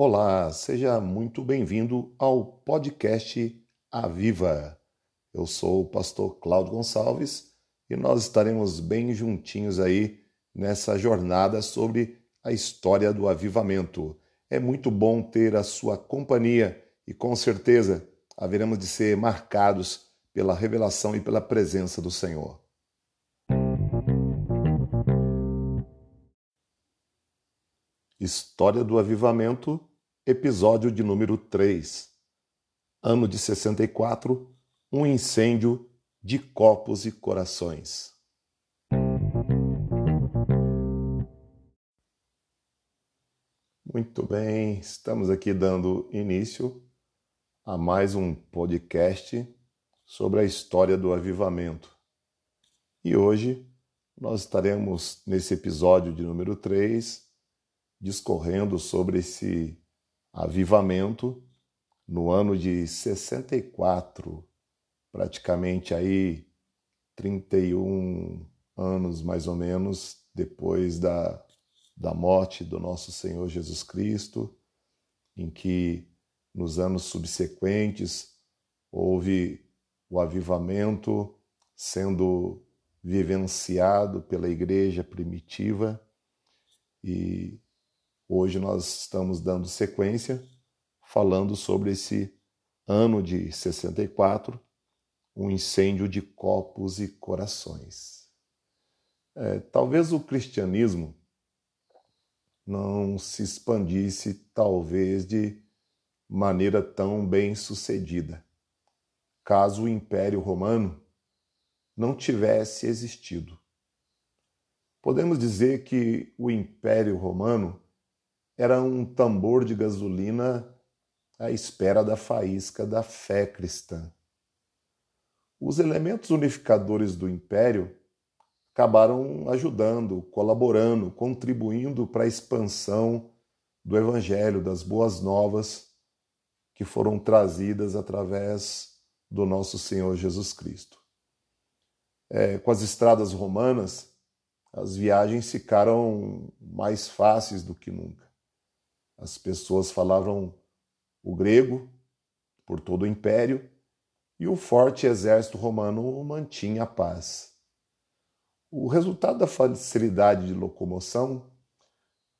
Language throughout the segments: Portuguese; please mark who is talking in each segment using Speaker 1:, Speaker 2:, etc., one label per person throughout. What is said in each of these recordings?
Speaker 1: Olá, seja muito bem-vindo ao podcast Aviva. Eu sou o pastor Cláudio Gonçalves e nós estaremos bem juntinhos aí nessa jornada sobre a história do avivamento. É muito bom ter a sua companhia e com certeza haveremos de ser marcados pela revelação e pela presença do Senhor. História do Avivamento, episódio de número 3. Ano de 64, um incêndio de copos e corações. Muito bem, estamos aqui dando início a mais um podcast sobre a história do avivamento. E hoje nós estaremos nesse episódio de número 3 discorrendo sobre esse avivamento no ano de 64, praticamente aí 31 anos mais ou menos depois da, da morte do nosso Senhor Jesus Cristo, em que nos anos subsequentes houve o avivamento sendo vivenciado pela igreja primitiva e Hoje nós estamos dando sequência falando sobre esse ano de 64, um incêndio de copos e corações. É, talvez o cristianismo não se expandisse, talvez, de maneira tão bem sucedida, caso o Império Romano não tivesse existido. Podemos dizer que o Império Romano era um tambor de gasolina à espera da faísca da fé cristã. Os elementos unificadores do império acabaram ajudando, colaborando, contribuindo para a expansão do evangelho, das boas novas que foram trazidas através do nosso Senhor Jesus Cristo. É, com as estradas romanas, as viagens ficaram mais fáceis do que nunca. As pessoas falavam o grego por todo o império e o forte exército romano mantinha a paz. O resultado da facilidade de locomoção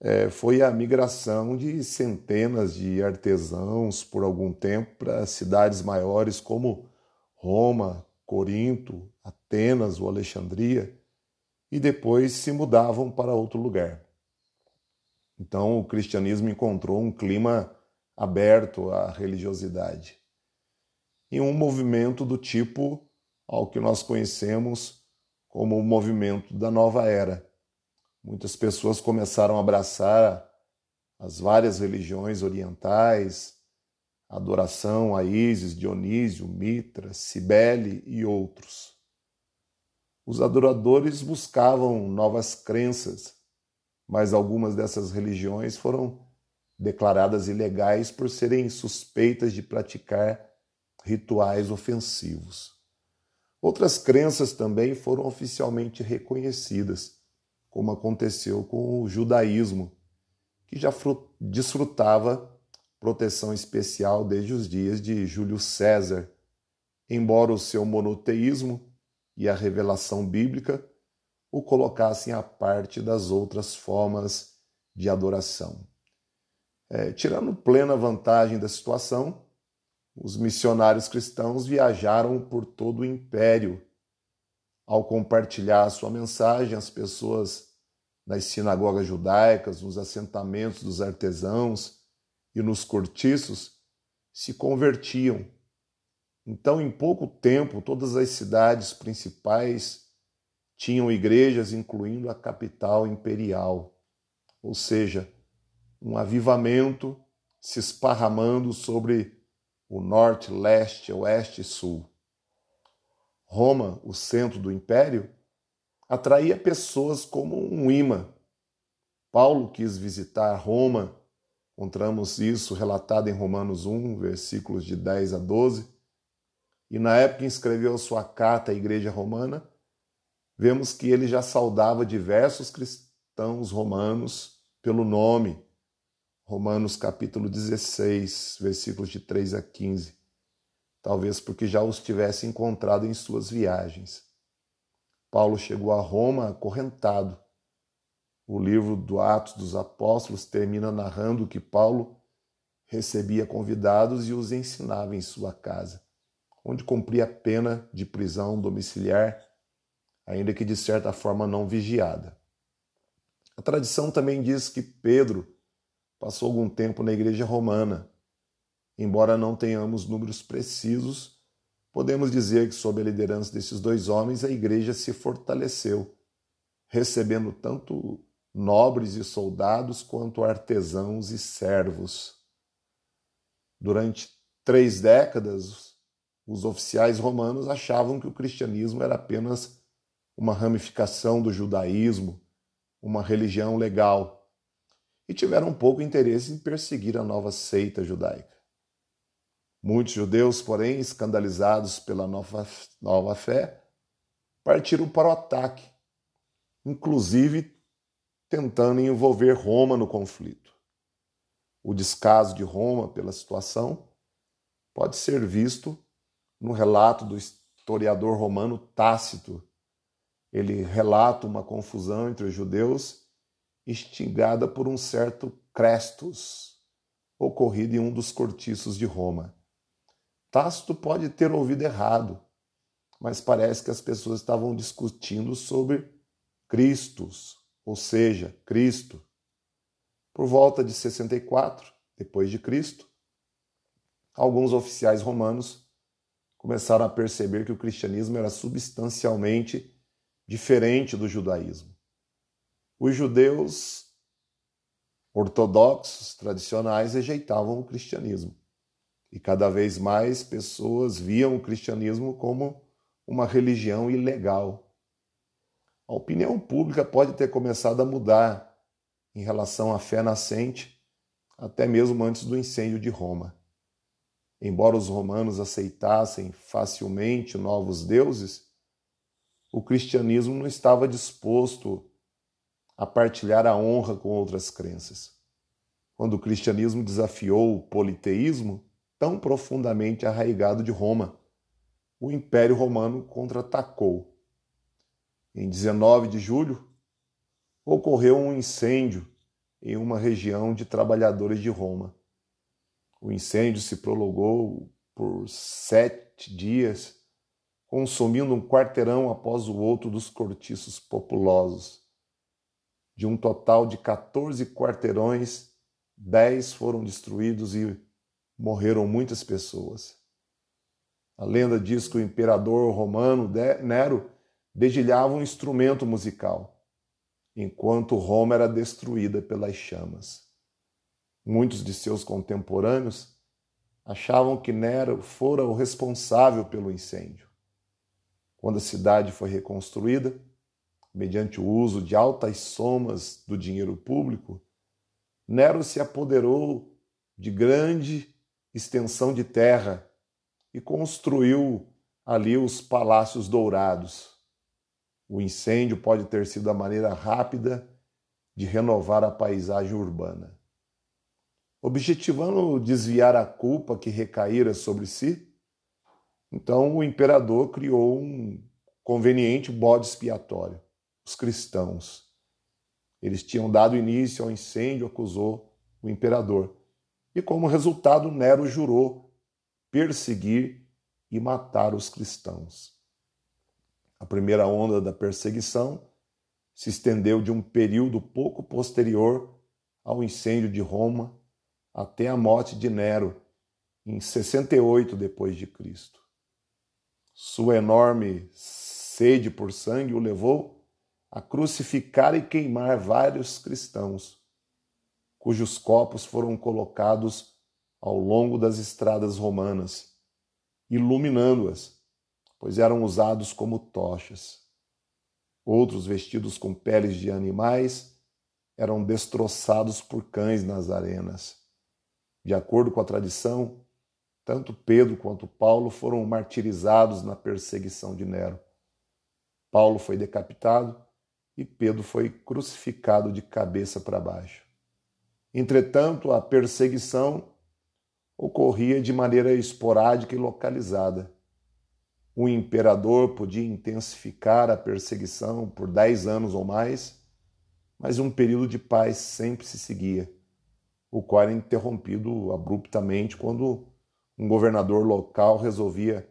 Speaker 1: é, foi a migração de centenas de artesãos por algum tempo para cidades maiores como Roma, Corinto, Atenas ou Alexandria, e depois se mudavam para outro lugar. Então o cristianismo encontrou um clima aberto à religiosidade. E um movimento do tipo ao que nós conhecemos como o movimento da nova era. Muitas pessoas começaram a abraçar as várias religiões orientais, adoração a Ísis, Dionísio, Mitra, Cibele e outros. Os adoradores buscavam novas crenças mas algumas dessas religiões foram declaradas ilegais por serem suspeitas de praticar rituais ofensivos. Outras crenças também foram oficialmente reconhecidas, como aconteceu com o judaísmo, que já desfrutava proteção especial desde os dias de Júlio César, embora o seu monoteísmo e a revelação bíblica o colocassem à parte das outras formas de adoração. É, tirando plena vantagem da situação, os missionários cristãos viajaram por todo o império. Ao compartilhar sua mensagem, as pessoas nas sinagogas judaicas, nos assentamentos dos artesãos e nos cortiços se convertiam. Então, em pouco tempo, todas as cidades principais tinham igrejas incluindo a capital imperial, ou seja, um avivamento se esparramando sobre o norte, leste, oeste e sul. Roma, o centro do império, atraía pessoas como um imã. Paulo quis visitar Roma, encontramos isso relatado em Romanos 1, versículos de 10 a 12, e na época escreveu sua carta à igreja romana, vemos que ele já saudava diversos cristãos romanos pelo nome. Romanos capítulo 16, versículos de 3 a 15. Talvez porque já os tivesse encontrado em suas viagens. Paulo chegou a Roma acorrentado. O livro do Atos dos Apóstolos termina narrando que Paulo recebia convidados e os ensinava em sua casa, onde cumpria a pena de prisão domiciliar ainda que de certa forma não vigiada. A tradição também diz que Pedro passou algum tempo na igreja romana. Embora não tenhamos números precisos, podemos dizer que, sob a liderança desses dois homens, a igreja se fortaleceu, recebendo tanto nobres e soldados quanto artesãos e servos. Durante três décadas, os oficiais romanos achavam que o cristianismo era apenas uma ramificação do judaísmo, uma religião legal, e tiveram pouco interesse em perseguir a nova seita judaica. Muitos judeus, porém, escandalizados pela nova, nova fé, partiram para o ataque, inclusive tentando envolver Roma no conflito. O descaso de Roma pela situação pode ser visto no relato do historiador romano Tácito, ele relata uma confusão entre os judeus instigada por um certo Crestus, ocorrido em um dos cortiços de Roma. Tácito pode ter ouvido errado, mas parece que as pessoas estavam discutindo sobre Cristos, ou seja, Cristo. Por volta de 64 depois de Cristo, alguns oficiais romanos começaram a perceber que o cristianismo era substancialmente diferente do judaísmo. Os judeus ortodoxos tradicionais rejeitavam o cristianismo e cada vez mais pessoas viam o cristianismo como uma religião ilegal. A opinião pública pode ter começado a mudar em relação à fé nascente, até mesmo antes do incêndio de Roma. Embora os romanos aceitassem facilmente novos deuses, o cristianismo não estava disposto a partilhar a honra com outras crenças. Quando o cristianismo desafiou o politeísmo, tão profundamente arraigado de Roma, o Império Romano contra-atacou. Em 19 de julho, ocorreu um incêndio em uma região de trabalhadores de Roma. O incêndio se prolongou por sete dias consumindo um quarteirão após o outro dos cortiços populosos. De um total de 14 quarteirões, 10 foram destruídos e morreram muitas pessoas. A lenda diz que o imperador romano Nero dedilhava um instrumento musical, enquanto Roma era destruída pelas chamas. Muitos de seus contemporâneos achavam que Nero fora o responsável pelo incêndio. Quando a cidade foi reconstruída, mediante o uso de altas somas do dinheiro público, Nero se apoderou de grande extensão de terra e construiu ali os palácios dourados. O incêndio pode ter sido a maneira rápida de renovar a paisagem urbana. Objetivando desviar a culpa que recaíra sobre si, então o imperador criou um conveniente bode expiatório, os cristãos. Eles tinham dado início ao incêndio, acusou o imperador. E como resultado, Nero jurou perseguir e matar os cristãos. A primeira onda da perseguição se estendeu de um período pouco posterior ao incêndio de Roma até a morte de Nero em 68 depois de Cristo. Sua enorme sede por sangue o levou a crucificar e queimar vários cristãos, cujos corpos foram colocados ao longo das estradas romanas, iluminando-as, pois eram usados como tochas. Outros vestidos com peles de animais eram destroçados por cães nas arenas. De acordo com a tradição, tanto Pedro quanto Paulo foram martirizados na perseguição de Nero. Paulo foi decapitado e Pedro foi crucificado de cabeça para baixo. Entretanto, a perseguição ocorria de maneira esporádica e localizada. O imperador podia intensificar a perseguição por dez anos ou mais, mas um período de paz sempre se seguia, o qual era interrompido abruptamente quando um governador local resolvia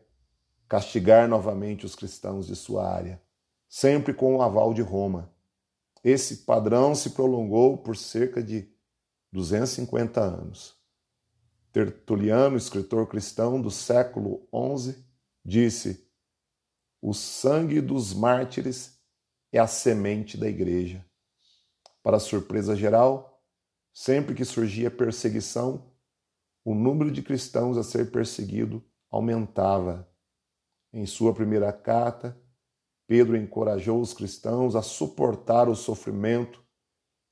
Speaker 1: castigar novamente os cristãos de sua área, sempre com o aval de Roma. Esse padrão se prolongou por cerca de 250 anos. Tertuliano, escritor cristão do século XI, disse: O sangue dos mártires é a semente da igreja. Para surpresa geral, sempre que surgia perseguição, o número de cristãos a ser perseguido aumentava. Em sua primeira carta, Pedro encorajou os cristãos a suportar o sofrimento,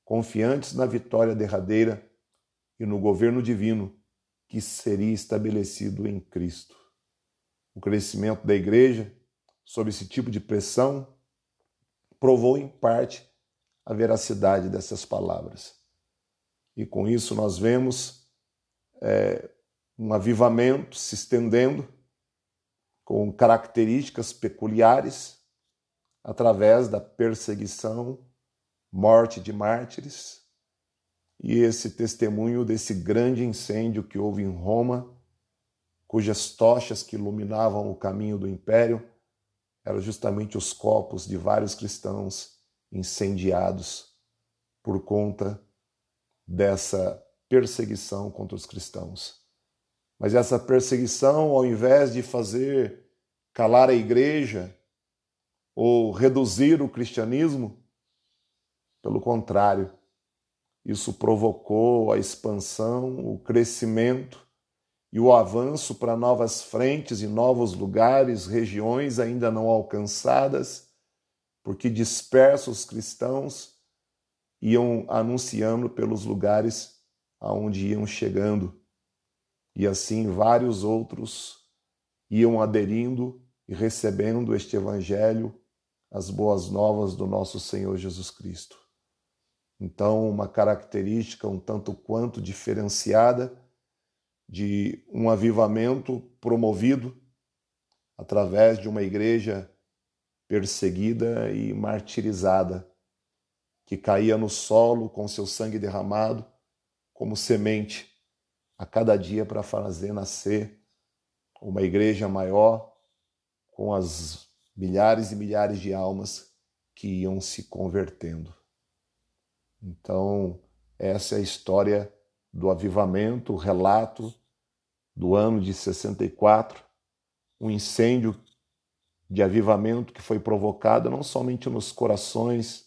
Speaker 1: confiantes na vitória derradeira e no governo divino que seria estabelecido em Cristo. O crescimento da igreja, sob esse tipo de pressão, provou em parte a veracidade dessas palavras. E com isso nós vemos é, um avivamento se estendendo com características peculiares através da perseguição, morte de mártires e esse testemunho desse grande incêndio que houve em Roma, cujas tochas que iluminavam o caminho do império eram justamente os copos de vários cristãos incendiados por conta dessa perseguição contra os cristãos. Mas essa perseguição, ao invés de fazer calar a igreja ou reduzir o cristianismo, pelo contrário, isso provocou a expansão, o crescimento e o avanço para novas frentes e novos lugares, regiões ainda não alcançadas porque dispersos cristãos iam anunciando pelos lugares aonde iam chegando. E assim vários outros iam aderindo e recebendo este evangelho, as boas novas do nosso Senhor Jesus Cristo. Então, uma característica um tanto quanto diferenciada de um avivamento promovido através de uma igreja perseguida e martirizada, que caía no solo com seu sangue derramado como semente a cada dia para fazer nascer uma igreja maior com as milhares e milhares de almas que iam se convertendo. Então, essa é a história do avivamento, o relato do ano de 64, um incêndio de avivamento que foi provocada não somente nos corações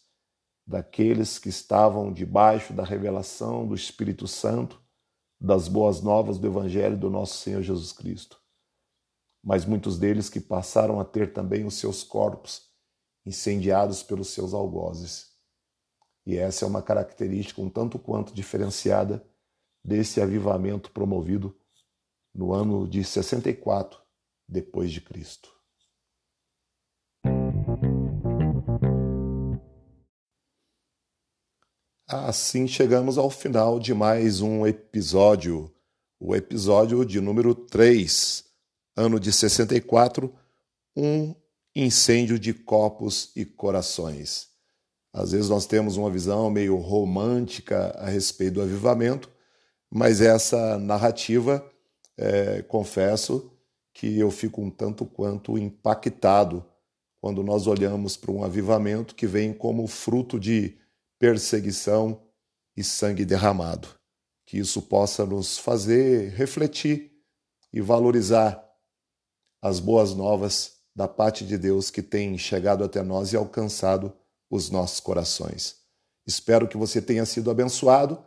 Speaker 1: daqueles que estavam debaixo da revelação do Espírito Santo, das boas novas do Evangelho do nosso Senhor Jesus Cristo, mas muitos deles que passaram a ter também os seus corpos incendiados pelos seus algozes. E essa é uma característica um tanto quanto diferenciada desse avivamento promovido no ano de 64 depois de Cristo. Assim chegamos ao final de mais um episódio, o episódio de número 3, ano de 64, um incêndio de copos e corações. Às vezes nós temos uma visão meio romântica a respeito do avivamento, mas essa narrativa, é, confesso que eu fico um tanto quanto impactado quando nós olhamos para um avivamento que vem como fruto de perseguição e sangue derramado. Que isso possa nos fazer refletir e valorizar as boas novas da parte de Deus que tem chegado até nós e alcançado os nossos corações. Espero que você tenha sido abençoado.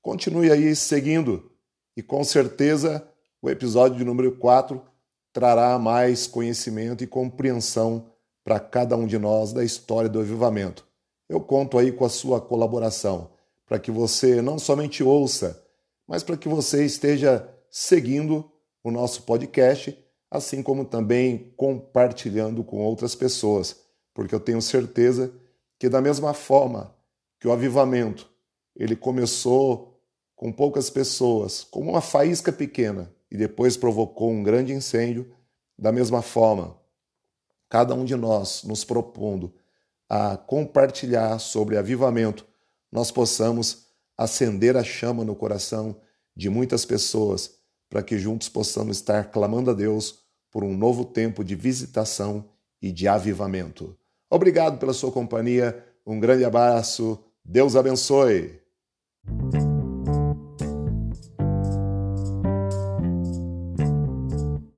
Speaker 1: Continue aí seguindo e com certeza o episódio de número 4 trará mais conhecimento e compreensão para cada um de nós da história do avivamento. Eu conto aí com a sua colaboração para que você não somente ouça, mas para que você esteja seguindo o nosso podcast, assim como também compartilhando com outras pessoas, porque eu tenho certeza que da mesma forma que o avivamento ele começou com poucas pessoas, como uma faísca pequena, e depois provocou um grande incêndio, da mesma forma, cada um de nós nos propondo a compartilhar sobre avivamento, nós possamos acender a chama no coração de muitas pessoas, para que juntos possamos estar clamando a Deus por um novo tempo de visitação e de avivamento. Obrigado pela sua companhia, um grande abraço, Deus abençoe.